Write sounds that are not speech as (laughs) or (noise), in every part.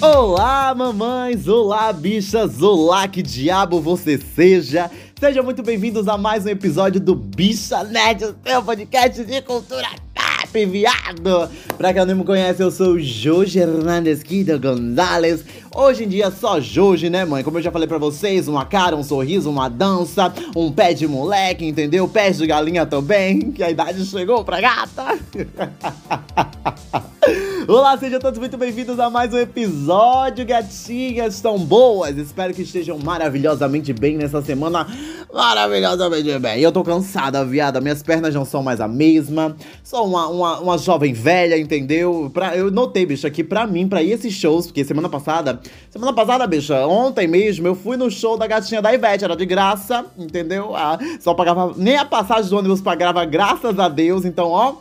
Olá, mamães! Olá, bichas! Olá, que diabo você seja! Sejam muito bem-vindos a mais um episódio do Bicha Nerd, seu podcast de cultura pop, viado! Pra quem não me conhece, eu sou o Jorge Hernandes Guido Gonzalez. Hoje em dia, só Jorge, né, mãe? Como eu já falei pra vocês, uma cara, um sorriso, uma dança, um pé de moleque, entendeu? Pé de galinha também, que a idade chegou pra gata. (laughs) Olá, sejam todos muito bem-vindos a mais um episódio, gatinhas Estão boas? Espero que estejam maravilhosamente bem nessa semana Maravilhosamente bem Eu tô cansada, viada, minhas pernas não são mais a mesma Sou uma, uma, uma jovem velha, entendeu? Pra, eu notei, bicho, que pra mim, pra ir esses shows Porque semana passada, semana passada, bicha, ontem mesmo Eu fui no show da gatinha da Ivete, era de graça, entendeu? Ah, só pagava, nem a passagem do ônibus pagava, graças a Deus Então, ó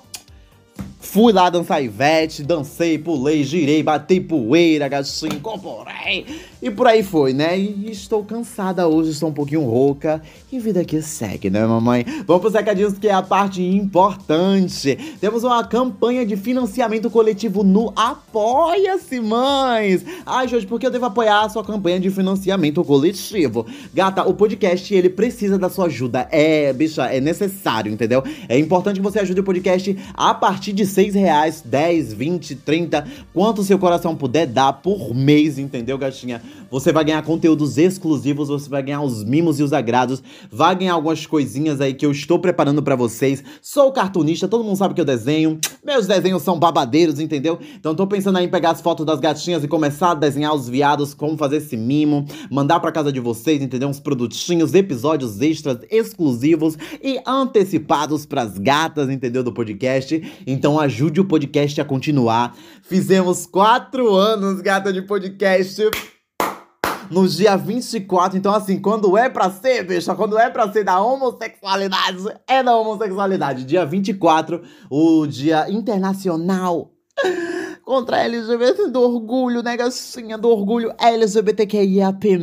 Fui lá dançar Ivete, dancei, pulei, girei, batei poeira, gatinho, incorporei. E por aí foi, né? E estou cansada hoje, estou um pouquinho rouca. E vida que segue, né, mamãe? Vamos pros recadinhos que é a parte importante. Temos uma campanha de financiamento coletivo no Apoia-se, mães! Ai, Jorge, por que eu devo apoiar a sua campanha de financiamento coletivo? Gata, o podcast, ele precisa da sua ajuda. É, bicha, é necessário, entendeu? É importante que você ajude o podcast a partir de 6 reais, 10, 20, 30, quanto seu coração puder dar por mês, entendeu, gatinha? Você vai ganhar conteúdos exclusivos, você vai ganhar os mimos e os agrados, vai ganhar algumas coisinhas aí que eu estou preparando para vocês. Sou cartunista, todo mundo sabe que eu desenho. Meus desenhos são babadeiros, entendeu? Então tô pensando aí em pegar as fotos das gatinhas e começar a desenhar os viados, como fazer esse mimo, mandar para casa de vocês, entendeu? Uns produtinhos, episódios extras exclusivos e antecipados pras gatas, entendeu? Do podcast. Então ajude o podcast a continuar. Fizemos quatro anos, gata, de podcast no dia 24. Então, assim, quando é pra ser, bicha, quando é pra ser da homossexualidade, é da homossexualidade. Dia 24, o Dia Internacional contra a LGBT do orgulho, né, gacinha? Do orgulho LGBTQIAP+.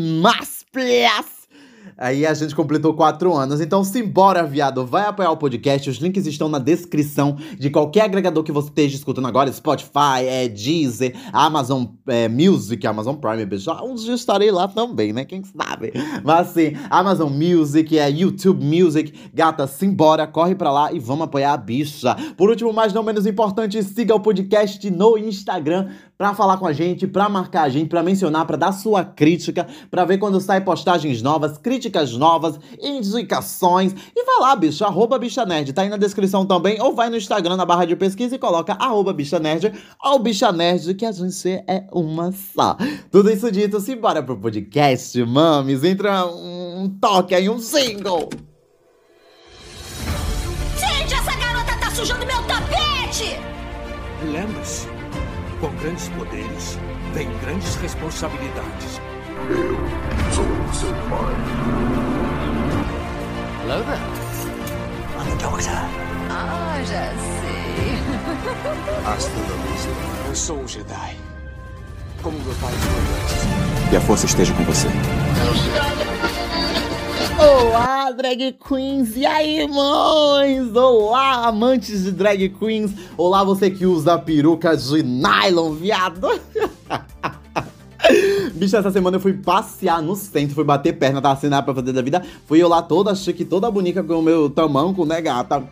Aí a gente completou quatro anos. Então, simbora, viado. Vai apoiar o podcast. Os links estão na descrição de qualquer agregador que você esteja escutando agora. Spotify, é, Deezer, Amazon é, Music, Amazon Prime. Já um estarei lá também, né? Quem sabe? Mas assim, Amazon Music, é YouTube Music. Gata, simbora, corre pra lá e vamos apoiar a bicha. Por último, mas não menos importante, siga o podcast no Instagram pra falar com a gente, pra marcar a gente, pra mencionar, pra dar sua crítica, pra ver quando sai postagens novas, críticas novas, indicações. E vai lá, bicho, arroba bicha nerd. Tá aí na descrição também, ou vai no Instagram, na barra de pesquisa e coloca arroba bicha nerd ou bicha nerd, que a gente é uma só. Tudo isso dito, simbora pro podcast, mames. Entra um toque aí, um single. Gente, essa garota tá sujando meu tapete! Lembra-se, com grandes poderes vem grandes responsabilidades. Sou seu pai. Hello there. I'm the doctor. Ah, já sei. Hasta la vista. Eu sou um Jedi. Como meu pai foi antes. Que a força esteja com você. Olá, drag queens! E aí, mães? Olá, amantes de drag queens! Olá, você que usa peruca de nylon, viado! (laughs) Bicho, essa semana eu fui passear no centro, fui bater perna, tava sem nada pra fazer da vida. Fui eu lá toda chique, toda bonita com o meu tamanco, né, gata?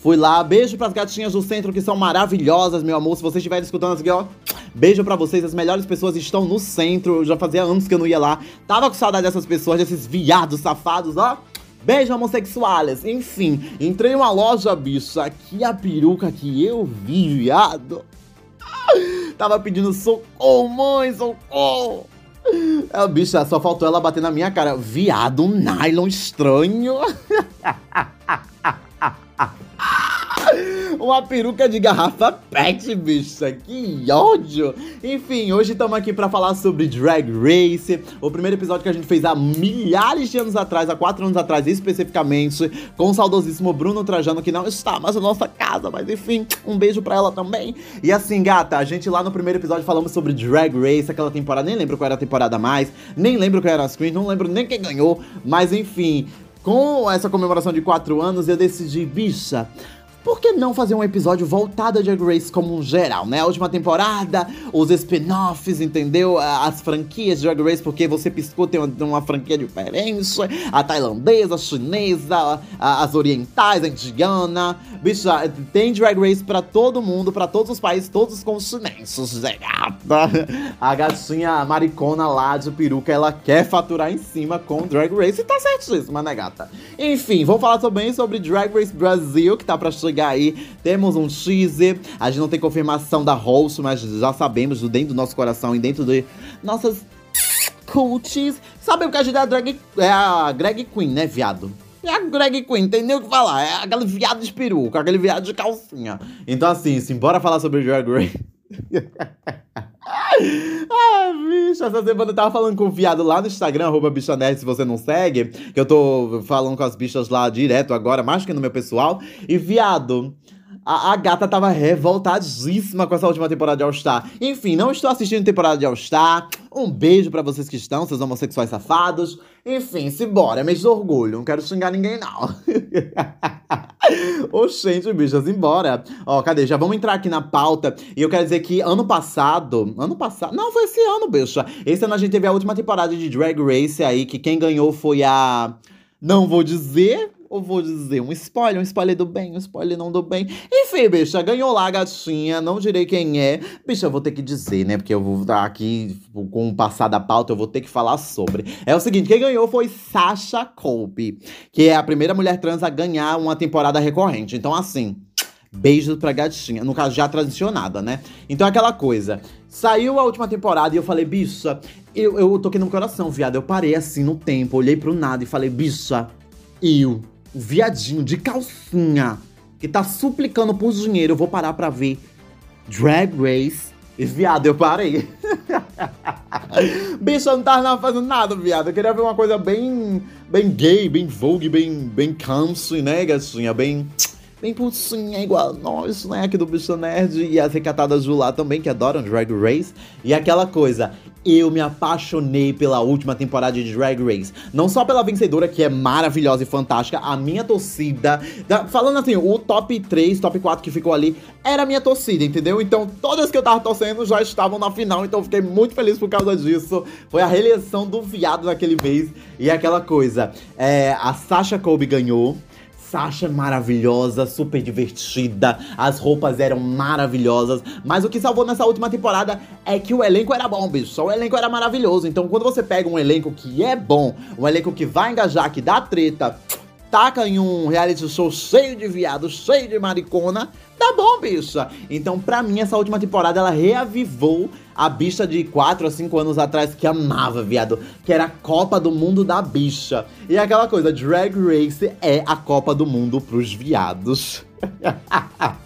Fui lá, beijo pras gatinhas do centro que são maravilhosas, meu amor. Se vocês estiverem escutando aqui, ó, beijo pra vocês. As melhores pessoas estão no centro. Eu já fazia anos que eu não ia lá. Tava com saudade dessas pessoas, desses viados safados, ó. Beijo, homossexuais. Enfim, entrei em uma loja, bicho. Aqui a peruca que eu vi, viado. (laughs) Tava pedindo socorro, mãe, socorro. É, bicha, só faltou ela bater na minha cara. Viado, um nylon estranho. (laughs) Uma peruca de garrafa pet, bicha. Que ódio. Enfim, hoje estamos aqui para falar sobre Drag Race. O primeiro episódio que a gente fez há milhares de anos atrás, há quatro anos atrás especificamente, com o saudosíssimo Bruno Trajano, que não está mais na nossa casa, mas enfim, um beijo pra ela também. E assim, gata, a gente lá no primeiro episódio falamos sobre Drag Race, aquela temporada, nem lembro qual era a temporada mais, nem lembro qual era as queens, não lembro nem quem ganhou, mas enfim, com essa comemoração de quatro anos, eu decidi, bicha, por que não fazer um episódio voltado a Drag Race como um geral, né? A última temporada, os spin-offs, entendeu? As franquias de Drag Race, porque você piscou, tem uma, uma franquia diferente. A tailandesa, a chinesa, a, as orientais, a indiana. Bicha, tem Drag Race pra todo mundo, pra todos os países, todos os continentes, gata? A gatinha maricona lá de peruca, ela quer faturar em cima com Drag Race e tá certíssima, né, gata? Enfim, vamos falar também sobre Drag Race Brasil, que tá pra chegar chegar aí. Temos um teaser. A gente não tem confirmação da host, mas já sabemos dentro do nosso coração e dentro de nossas cults. Sabemos que a gente é a, drag, é a Greg Queen, né, viado? É a Greg Queen, tem nem o que falar. É aquele viado de peruca, aquele viado de calcinha. Então, assim, simbora falar sobre Drag Race. (laughs) ah, bicho, essa semana eu tava falando com o viado lá no Instagram, arroba bichonerd, se você não segue, que eu tô falando com as bichas lá direto agora, mais que no meu pessoal. E, viado, a, a, gata tava revoltadíssima com essa última temporada de All Star. Enfim, não estou assistindo temporada de All Star. Um beijo para vocês que estão, seus homossexuais safados. Enfim, simbora, é mês de orgulho, não quero xingar ninguém, não. (laughs) Oxente, bichas, embora. Ó, cadê? Já vamos entrar aqui na pauta. E eu quero dizer que ano passado. Ano passado. Não, foi esse ano, bicha. Esse ano a gente teve a última temporada de Drag Race aí, que quem ganhou foi a. Não vou dizer, ou vou dizer um spoiler, um spoiler do bem, um spoiler não do bem. Enfim, bicha, ganhou lá a gatinha, não direi quem é. Bicha, eu vou ter que dizer, né? Porque eu vou estar aqui com o passar da pauta, eu vou ter que falar sobre. É o seguinte, quem ganhou foi Sasha Colby, que é a primeira mulher trans a ganhar uma temporada recorrente. Então, assim, beijos pra gatinha. No caso, já transicionada, né? Então, aquela coisa. Saiu a última temporada e eu falei, bicha, eu, eu toquei no coração, viado. Eu parei assim no tempo, olhei pro nada e falei, bicha, eu o viadinho de calcinha que tá suplicando por dinheiro, eu vou parar pra ver Drag Race. E viado, eu parei. (laughs) Bicho, eu não tava fazendo nada, viado. Eu queria ver uma coisa bem, bem gay, bem vogue, bem, bem country, né, gatinha? Bem bem pulsinha igual nós, né? Aqui do Bicho Nerd e as recatadas do lá também, que adoram Drag Race. E aquela coisa, eu me apaixonei pela última temporada de Drag Race. Não só pela vencedora, que é maravilhosa e fantástica, a minha torcida. Da, falando assim, o top 3, top 4 que ficou ali, era a minha torcida, entendeu? Então, todas que eu tava torcendo já estavam na final, então eu fiquei muito feliz por causa disso. Foi a reeleição do viado naquele mês. E aquela coisa, é, a Sasha Colby ganhou. Sasha maravilhosa, super divertida, as roupas eram maravilhosas, mas o que salvou nessa última temporada é que o elenco era bom, bicho. O elenco era maravilhoso. Então, quando você pega um elenco que é bom, um elenco que vai engajar, que dá treta, taca em um reality show cheio de viado, cheio de maricona, tá bom, bicha. Então, pra mim, essa última temporada ela reavivou a bicha de 4 a 5 anos atrás que amava, viado. Que era a Copa do Mundo da bicha. E aquela coisa, Drag Race é a Copa do Mundo pros viados. (laughs)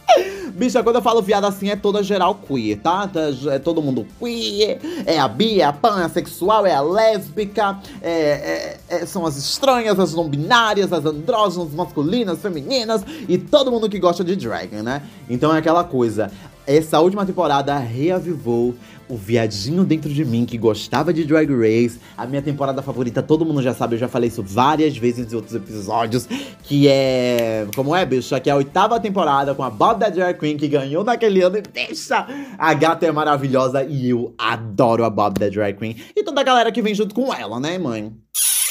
Bicha, quando eu falo viado assim, é toda geral queer, tá? É todo mundo queer, é a bi, é a pan, é a sexual, é a lésbica, é, é, é, são as estranhas, as não binárias, as andrógenas, masculinas, femininas e todo mundo que gosta de drag, né? Então é aquela coisa. Essa última temporada reavivou o viadinho dentro de mim que gostava de Drag Race. A minha temporada favorita, todo mundo já sabe, eu já falei isso várias vezes em outros episódios. Que é. Como é, bicho? Que é a oitava temporada com a Bob da Drag Queen, que ganhou naquele ano. E deixa! A gata é maravilhosa e eu adoro a Bob da Drag Queen. E toda a galera que vem junto com ela, né, mãe?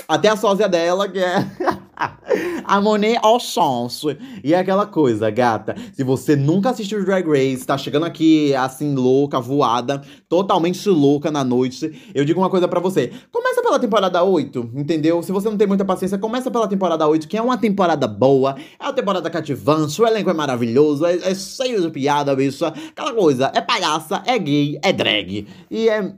Até a sósia dela, que é. (laughs) a Monet ao chance. E é aquela coisa, gata. Se você nunca assistiu Drag Race, tá chegando aqui assim, louca, voada, totalmente louca na noite, eu digo uma coisa para você. Começa pela temporada 8, entendeu? Se você não tem muita paciência, começa pela temporada 8, que é uma temporada boa, é uma temporada cativante, o elenco é maravilhoso, é, é cheio de piada, bicho. Aquela coisa, é palhaça, é gay, é drag. E é.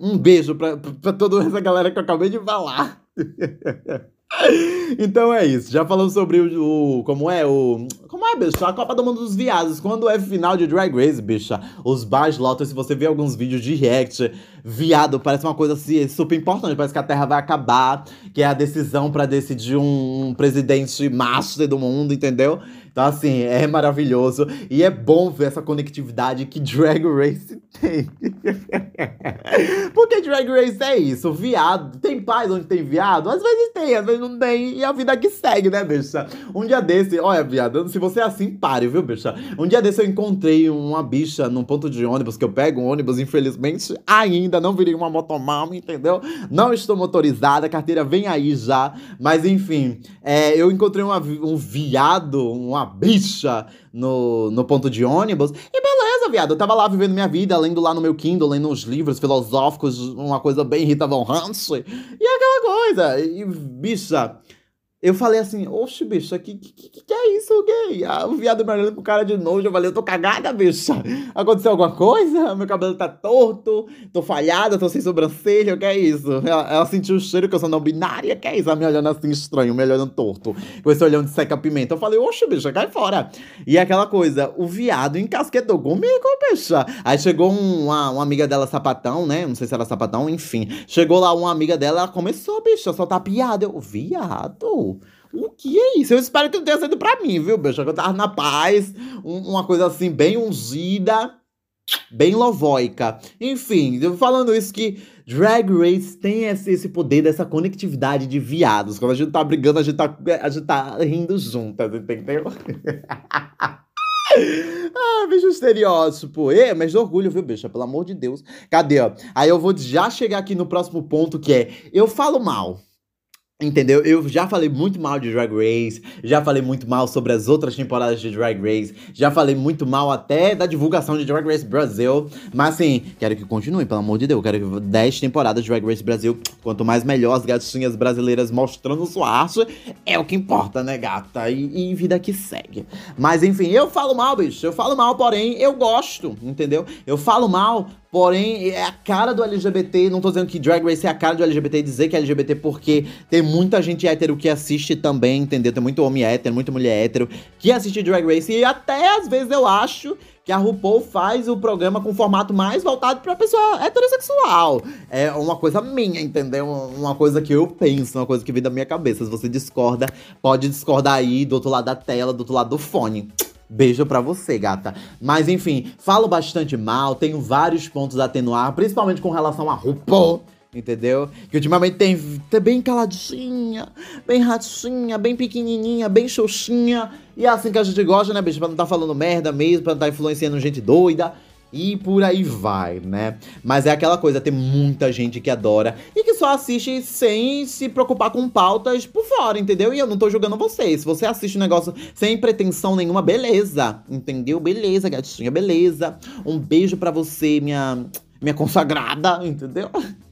Um beijo pra, pra toda essa galera que eu acabei de falar. (laughs) Então é isso, já falamos sobre o, o, Como é o. Como é, bicha? A Copa do Mundo dos Viados. Quando é final de Drag Race, bicha, os bars lotam. Se você vê alguns vídeos de react, viado, parece uma coisa assim, super importante. Parece que a Terra vai acabar, que é a decisão para decidir um, um presidente master do mundo, entendeu? Então, assim, é maravilhoso. E é bom ver essa conectividade que Drag Race tem. (laughs) Porque Drag Race é isso, viado. Tem paz onde tem viado? Às vezes tem, às vezes não tem. E a vida que segue, né, bicha? Um dia desse, olha, viado, se você é assim, pare, viu, bicha? Um dia desse eu encontrei uma bicha num ponto de ônibus, que eu pego um ônibus, infelizmente, ainda não virei uma motomama, entendeu? Não estou motorizada, a carteira vem aí já. Mas enfim, é, eu encontrei uma, um viado, uma bicha no, no ponto de ônibus. E beleza, viado. Eu tava lá vivendo minha vida, lendo lá no meu Kindle, lendo uns livros filosóficos, uma coisa bem Rita Von Hunt. E aquela coisa. E, bicha. Eu falei assim, oxe, bicha, que, que, que é isso, gay? Ah, o viado me olhando pro cara de nojo. Eu falei, eu tô cagada, bicha. (laughs) Aconteceu alguma coisa? Meu cabelo tá torto, tô falhada, tô sem sobrancelha, o que é isso? Ela, ela, sentiu o cheiro que eu sou não binária, que é isso? Ela me olhando assim estranho, me olhando torto, com esse olhão de seca-pimenta. Eu falei, oxe, bicha, cai fora. E aquela coisa, o viado encasquetou comigo, bicha. Aí chegou uma, uma amiga dela, sapatão, né? Não sei se era sapatão, enfim. Chegou lá uma amiga dela, ela começou, bicha, a soltar piada. Eu, viado. O que é isso? Eu espero que não tenha sido pra mim, viu, bicho? Eu tava na paz, um, uma coisa assim, bem ungida, bem lovoica. Enfim, falando isso que Drag Race tem esse, esse poder dessa conectividade de viados. Quando a gente tá brigando, a gente tá, a gente tá rindo juntas, entendeu? (laughs) ah, bicho estereótipo. É, mas de orgulho, viu, bicho? Pelo amor de Deus. Cadê, ó? Aí eu vou já chegar aqui no próximo ponto, que é... Eu falo mal. Entendeu? Eu já falei muito mal de Drag Race, já falei muito mal sobre as outras temporadas de Drag Race, já falei muito mal até da divulgação de Drag Race Brasil. Mas assim, quero que continue, pelo amor de Deus. Quero que 10 temporadas de Drag Race Brasil, quanto mais melhor as gatinhas brasileiras mostrando sua arte, é o que importa, né, gata? E, e vida que segue. Mas enfim, eu falo mal, bicho. Eu falo mal, porém, eu gosto, entendeu? Eu falo mal Porém, é a cara do LGBT. Não tô dizendo que Drag Race é a cara do LGBT dizer que é LGBT, porque tem muita gente hétero que assiste também, entendeu? Tem muito homem hétero, muita mulher hétero que assiste Drag Race. E até às vezes eu acho que a RuPaul faz o programa com formato mais voltado pra pessoa heterossexual. É uma coisa minha, entendeu? Uma coisa que eu penso, uma coisa que vem da minha cabeça. Se você discorda, pode discordar aí do outro lado da tela, do outro lado do fone. Beijo pra você, gata. Mas enfim, falo bastante mal, tenho vários pontos a atenuar, principalmente com relação a RuPaul. Entendeu? Que ultimamente tem, tem bem caladinha, bem ratinha, bem pequenininha, bem xoxinha. E é assim que a gente gosta, né, bicho? Pra não tá falando merda mesmo, pra não tá influenciando gente doida. E por aí vai, né? Mas é aquela coisa, tem muita gente que adora e que só assiste sem se preocupar com pautas por fora, entendeu? E eu não tô julgando vocês. Se você assiste um negócio sem pretensão nenhuma, beleza. Entendeu? Beleza, gatinha, beleza. Um beijo para você, minha minha consagrada, entendeu? (laughs)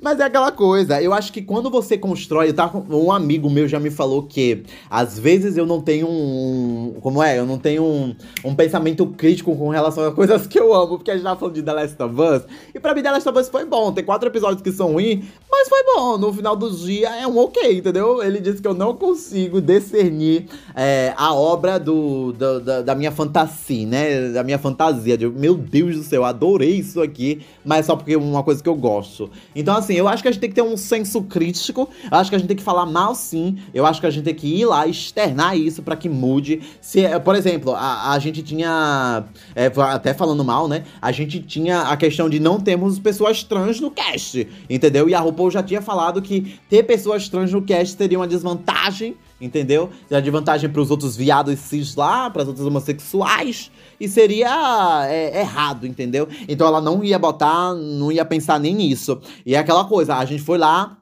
Mas é aquela coisa, eu acho que quando você constrói, tá, um amigo meu já me falou que às vezes eu não tenho um. Como é? Eu não tenho um, um pensamento crítico com relação a coisas que eu amo, porque a gente tava falando de The Last of Us. E pra mim, The Last of Us foi bom. Tem quatro episódios que são ruins, mas foi bom. No final do dia é um ok, entendeu? Ele disse que eu não consigo discernir é, a obra do, do da, da, minha fantasia, né? Da minha fantasia. De, meu Deus do céu, adorei isso aqui, mas só porque é uma coisa que eu gosto. Então, assim, eu acho que a gente tem que ter um senso crítico. Eu acho que a gente tem que falar mal, sim. Eu acho que a gente tem que ir lá externar isso para que mude. Se, é, por exemplo, a, a gente tinha. É, até falando mal, né? A gente tinha a questão de não termos pessoas trans no cast, entendeu? E a RuPaul já tinha falado que ter pessoas trans no cast seria uma desvantagem entendeu? Seria de vantagem para os outros viados cis lá, para as outras homossexuais, e seria é, errado, entendeu? Então ela não ia botar, não ia pensar nem nisso. E é aquela coisa, a gente foi lá,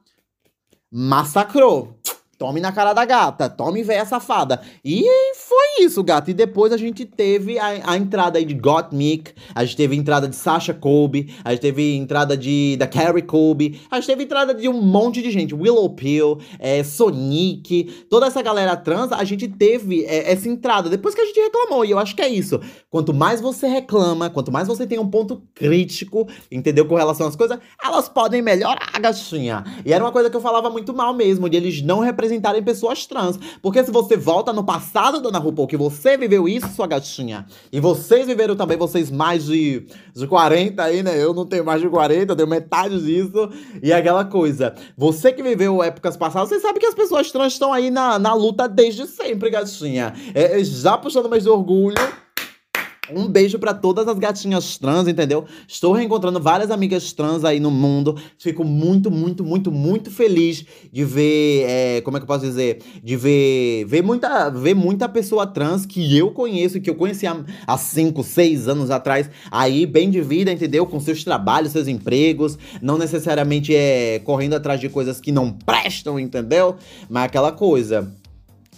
massacrou. Tome na cara da gata, tome véia safada. E foi isso, gato. E depois a gente teve a, a entrada aí de Gottmik, a gente teve a entrada de Sasha Colby, a gente teve a entrada de da Carrie Colby, a gente teve a entrada de um monte de gente. Willow Pill, é, Sonic, toda essa galera trans, a gente teve é, essa entrada depois que a gente reclamou. E eu acho que é isso. Quanto mais você reclama, quanto mais você tem um ponto crítico, entendeu? Com relação às coisas, elas podem melhorar, gatinha. E era uma coisa que eu falava muito mal mesmo, de eles não representarem pessoas trans. Porque se você volta no passado da Ana RuPaul, Que você viveu isso, sua gatinha. E vocês viveram também, vocês mais de, de 40 aí, né? Eu não tenho mais de 40, eu tenho metade disso. E aquela coisa. Você que viveu épocas passadas, você sabe que as pessoas trans estão aí na, na luta desde sempre, gatinha. É, já puxando mais de orgulho. Um beijo para todas as gatinhas trans, entendeu? Estou reencontrando várias amigas trans aí no mundo. Fico muito, muito, muito, muito feliz de ver. É, como é que eu posso dizer? De ver, ver, muita, ver muita pessoa trans que eu conheço, que eu conheci há 5, 6 anos atrás, aí bem de vida, entendeu? Com seus trabalhos, seus empregos. Não necessariamente é correndo atrás de coisas que não prestam, entendeu? Mas aquela coisa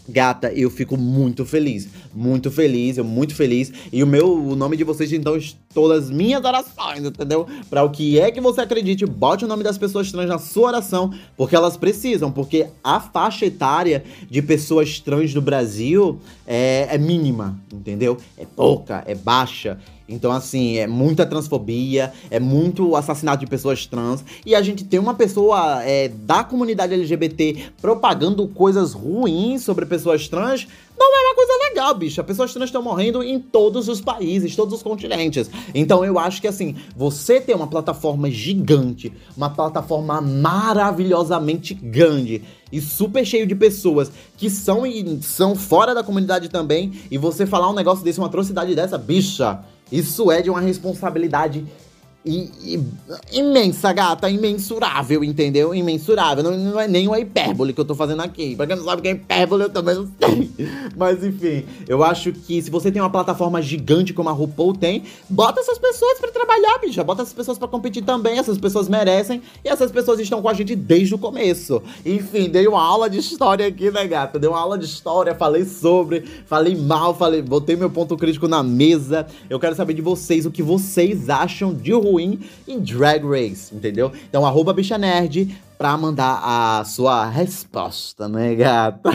Gata, eu fico muito feliz, muito feliz, eu muito feliz. E o meu, o nome de vocês, então, todas as minhas orações, entendeu? Para o que é que você acredite, bote o nome das pessoas trans na sua oração, porque elas precisam, porque a faixa etária de pessoas trans do Brasil é, é mínima, entendeu? É pouca, é baixa. Então, assim, é muita transfobia, é muito assassinato de pessoas trans. E a gente tem uma pessoa é, da comunidade LGBT propagando coisas ruins sobre pessoas trans. Não é uma coisa legal, bicho. As pessoas trans estão morrendo em todos os países, todos os continentes. Então eu acho que assim, você ter uma plataforma gigante, uma plataforma maravilhosamente grande e super cheio de pessoas que são são fora da comunidade também, e você falar um negócio desse, uma atrocidade dessa, bicha, isso é de uma responsabilidade e, e, imensa, gata, imensurável, entendeu? Imensurável. Não, não, é nem uma hipérbole que eu tô fazendo aqui. Pra quem não sabe o que é hipérbole, eu também não sei. (laughs) Mas enfim, eu acho que se você tem uma plataforma gigante como a RuPaul tem, bota essas pessoas para trabalhar, bicha. Bota essas pessoas para competir também. Essas pessoas merecem. E essas pessoas estão com a gente desde o começo. Enfim, dei uma aula de história aqui, né, gata? Dei uma aula de história, falei sobre, falei mal, falei, botei meu ponto crítico na mesa. Eu quero saber de vocês o que vocês acham de RuPaul ruim em Drag Race, entendeu? Então, arroba bicha nerd pra mandar a sua resposta, né, gata?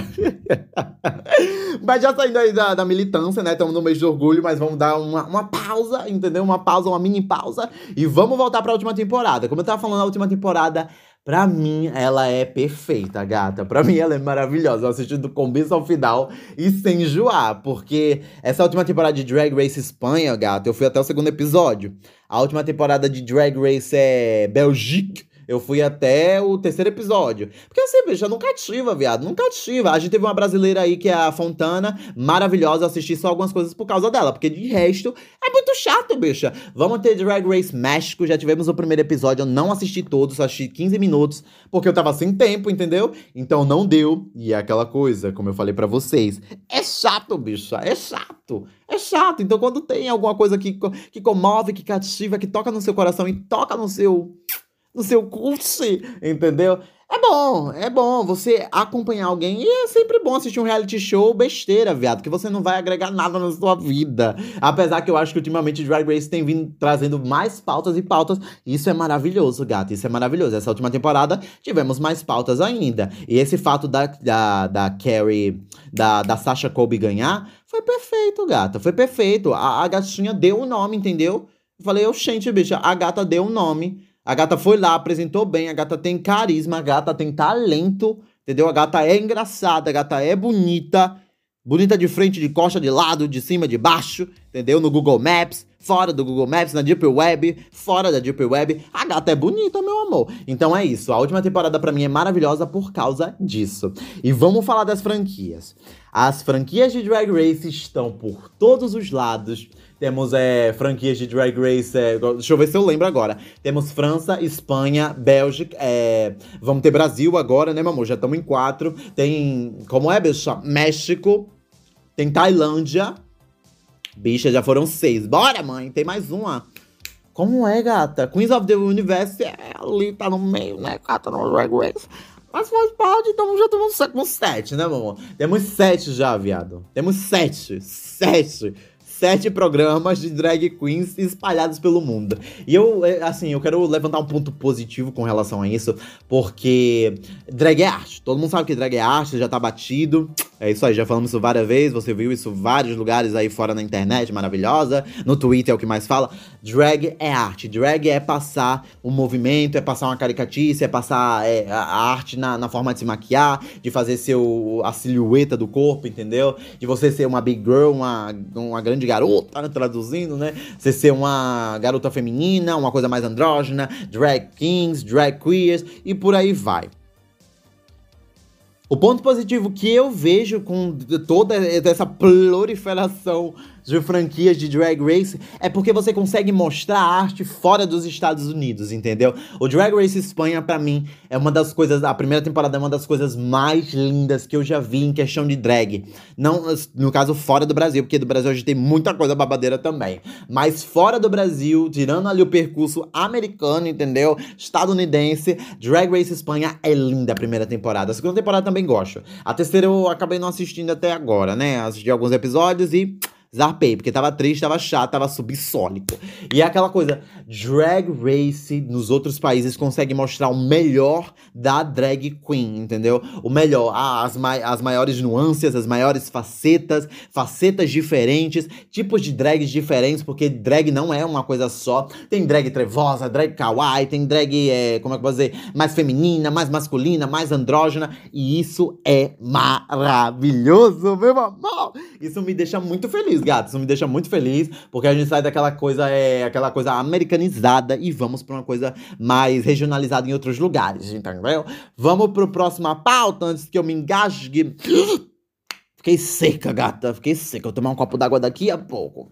(laughs) mas já saindo aí da, da militância, né? Estamos no mês de orgulho, mas vamos dar uma, uma pausa, entendeu? Uma pausa, uma mini pausa. E vamos voltar pra última temporada. Como eu tava falando, a última temporada Pra mim, ela é perfeita, gata. Pra mim, ela é maravilhosa. Eu assisti do começo ao final e sem enjoar. Porque essa última temporada de Drag Race Espanha, gata, eu fui até o segundo episódio. A última temporada de Drag Race é Belgique eu fui até o terceiro episódio. Porque assim, bicha, não cativa, viado. Não cativa. A gente teve uma brasileira aí que é a Fontana, maravilhosa. Eu assisti só algumas coisas por causa dela. Porque de resto, é muito chato, bicha. Vamos ter Drag Race México. Já tivemos o primeiro episódio. Eu não assisti todos, assisti 15 minutos. Porque eu tava sem tempo, entendeu? Então não deu. E é aquela coisa, como eu falei para vocês. É chato, bicha. É chato. É chato. Então quando tem alguma coisa que, que comove, que cativa, que toca no seu coração e toca no seu no seu curso, entendeu? É bom, é bom você acompanhar alguém e é sempre bom assistir um reality show besteira, viado, que você não vai agregar nada na sua vida. Apesar que eu acho que ultimamente Drag Race tem vindo trazendo mais pautas e pautas. Isso é maravilhoso, gato, isso é maravilhoso. Essa última temporada tivemos mais pautas ainda. E esse fato da, da, da Carrie, da, da Sasha Colby ganhar, foi perfeito, gata, foi perfeito. A, a gatinha deu o nome, entendeu? Eu falei, eu, bicha, a gata deu um nome. A gata foi lá, apresentou bem, a gata tem carisma, a gata tem talento, entendeu? A gata é engraçada, a gata é bonita. Bonita de frente, de costa, de lado, de cima, de baixo, entendeu? No Google Maps, fora do Google Maps, na Deep Web, fora da Deep Web. A gata é bonita, meu amor. Então é isso. A última temporada para mim é maravilhosa por causa disso. E vamos falar das franquias. As franquias de Drag Race estão por todos os lados. Temos é, franquias de Drag Race. É, deixa eu ver se eu lembro agora. Temos França, Espanha, Bélgica. É, vamos ter Brasil agora, né, meu amor? Já estamos em quatro. Tem. Como é, bicha? México. Tem Tailândia. Bicha, já foram seis. Bora, mãe. Tem mais uma. Como é, gata? Queens of the Universe é ali, tá no meio, né, gata? No Drag Race. Mas faz parte, então já estamos com sete, né, amor? Temos sete já, viado. Temos sete. Sete sete programas de drag queens espalhados pelo mundo. E eu, é, assim, eu quero levantar um ponto positivo com relação a isso, porque drag é arte. Todo mundo sabe que drag é arte, já tá batido. É isso aí, já falamos isso várias vezes, você viu isso em vários lugares aí fora na internet, maravilhosa. No Twitter é o que mais fala. Drag é arte. Drag é passar um movimento, é passar uma caricatice, é passar é, a arte na, na, forma de se maquiar, de fazer seu, a silhueta do corpo, entendeu? De você ser uma big girl, uma, uma grande garota, traduzindo, né? Você ser uma garota feminina, uma coisa mais andrógena, drag kings, drag queers e por aí vai. O ponto positivo que eu vejo com toda essa proliferação de franquias de Drag Race é porque você consegue mostrar a arte fora dos Estados Unidos, entendeu? O Drag Race Espanha, para mim, é uma das coisas. A primeira temporada é uma das coisas mais lindas que eu já vi em questão de drag. Não, no caso, fora do Brasil, porque do Brasil a gente tem muita coisa babadeira também. Mas fora do Brasil, tirando ali o percurso americano, entendeu? Estadunidense, Drag Race Espanha é linda a primeira temporada. A segunda temporada também gosto. A terceira eu acabei não assistindo até agora, né? Assisti alguns episódios e Zarpei, porque tava triste, tava chato, tava subsônico. E é aquela coisa, Drag Race nos outros países consegue mostrar o melhor da drag queen, entendeu? O melhor, as, mai as maiores nuances, as maiores facetas, facetas diferentes, tipos de drags diferentes, porque drag não é uma coisa só. Tem drag trevosa, drag kawaii, tem drag, é, como é que eu vou dizer, mais feminina, mais masculina, mais andrógena. E isso é maravilhoso, meu amor! Isso me deixa muito feliz feliz, gato. Isso me deixa muito feliz, porque a gente sai daquela coisa, é, aquela coisa americanizada e vamos para uma coisa mais regionalizada em outros lugares, entendeu? Vamos pro próxima pauta antes que eu me engasgue. (gasps) Fiquei seca, gata. Fiquei seca. Eu vou tomar um copo d'água daqui a pouco.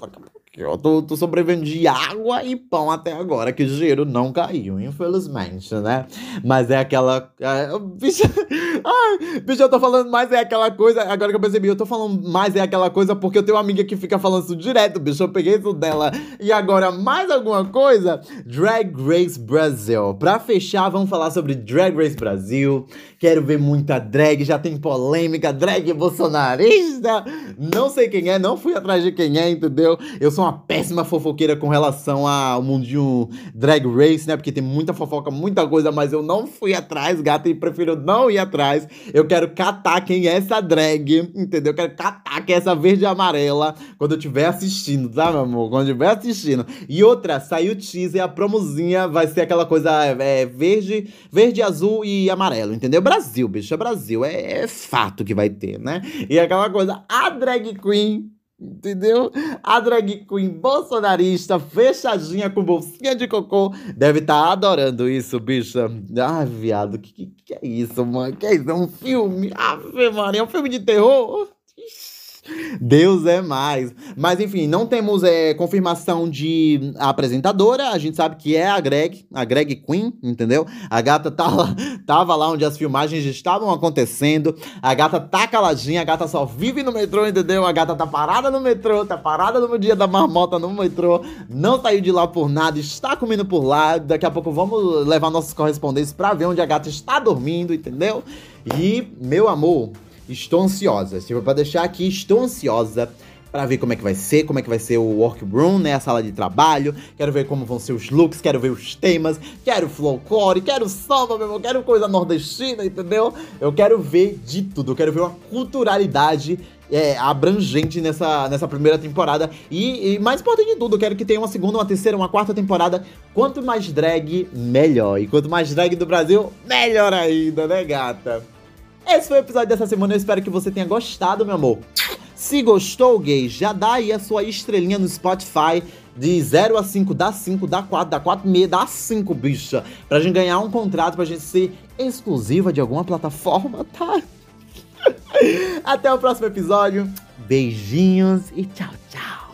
Eu tô, tô, sobrevivendo de água e pão até agora, que o dinheiro não caiu, infelizmente, né? Mas é aquela. É, bicho, (laughs) ai, bicho, eu tô falando mais é aquela coisa. Agora que eu percebi, eu tô falando mais é aquela coisa porque eu tenho uma amiga que fica falando isso direto, bicho. Eu peguei isso dela. E agora, mais alguma coisa? Drag Race Brasil. Pra fechar, vamos falar sobre Drag Race Brasil. Quero ver muita drag, já tem polêmica, drag bolsonarista. Não sei quem é, não fui atrás de quem é, entendeu? Eu sou uma péssima fofoqueira com relação ao mundinho drag race, né? Porque tem muita fofoca, muita coisa, mas eu não fui atrás, gata, e prefiro não ir atrás. Eu quero catar quem é essa drag, entendeu? Eu quero catar quem é essa verde e amarela quando eu estiver assistindo, tá, meu amor? Quando eu estiver assistindo. E outra, saiu o teaser, a promozinha vai ser aquela coisa é, verde, verde, azul e amarelo, entendeu? Brasil, bicho, é Brasil. É, é fato que vai ter, né? E aquela coisa, a drag queen Entendeu? A drag queen bolsonarista, fechadinha com bolsinha de cocô, deve estar tá adorando isso, bicha. Ah, viado, que, que, que é isso, mano? Que é isso? É um filme? Ave Maria, é um filme de terror? Deus é mais. Mas enfim, não temos é, confirmação de apresentadora. A gente sabe que é a Greg, a Greg Queen, entendeu? A gata tá lá, tava lá onde as filmagens estavam acontecendo. A gata tá caladinha, a gata só vive no metrô, entendeu? A gata tá parada no metrô, tá parada no dia da marmota no metrô, não saiu de lá por nada, está comendo por lá. Daqui a pouco vamos levar nossos correspondentes pra ver onde a gata está dormindo, entendeu? E, meu amor, Estou ansiosa. For pra deixar aqui, estou ansiosa para ver como é que vai ser, como é que vai ser o workroom, né, a sala de trabalho. Quero ver como vão ser os looks, quero ver os temas, quero folclore, quero samba, meu irmão, quero coisa nordestina, entendeu? Eu quero ver de tudo, eu quero ver uma culturalidade é, abrangente nessa, nessa primeira temporada. E, e, mais importante de tudo, quero que tenha uma segunda, uma terceira, uma quarta temporada. Quanto mais drag, melhor. E quanto mais drag do Brasil, melhor ainda, né, gata? Esse foi o episódio dessa semana, eu espero que você tenha gostado, meu amor. Se gostou, gay, já dá aí a sua estrelinha no Spotify. De 0 a 5, dá 5, dá 4, dá 4 meia, dá 5, bicha. Pra gente ganhar um contrato, pra gente ser exclusiva de alguma plataforma, tá? (laughs) Até o próximo episódio. Beijinhos e tchau, tchau.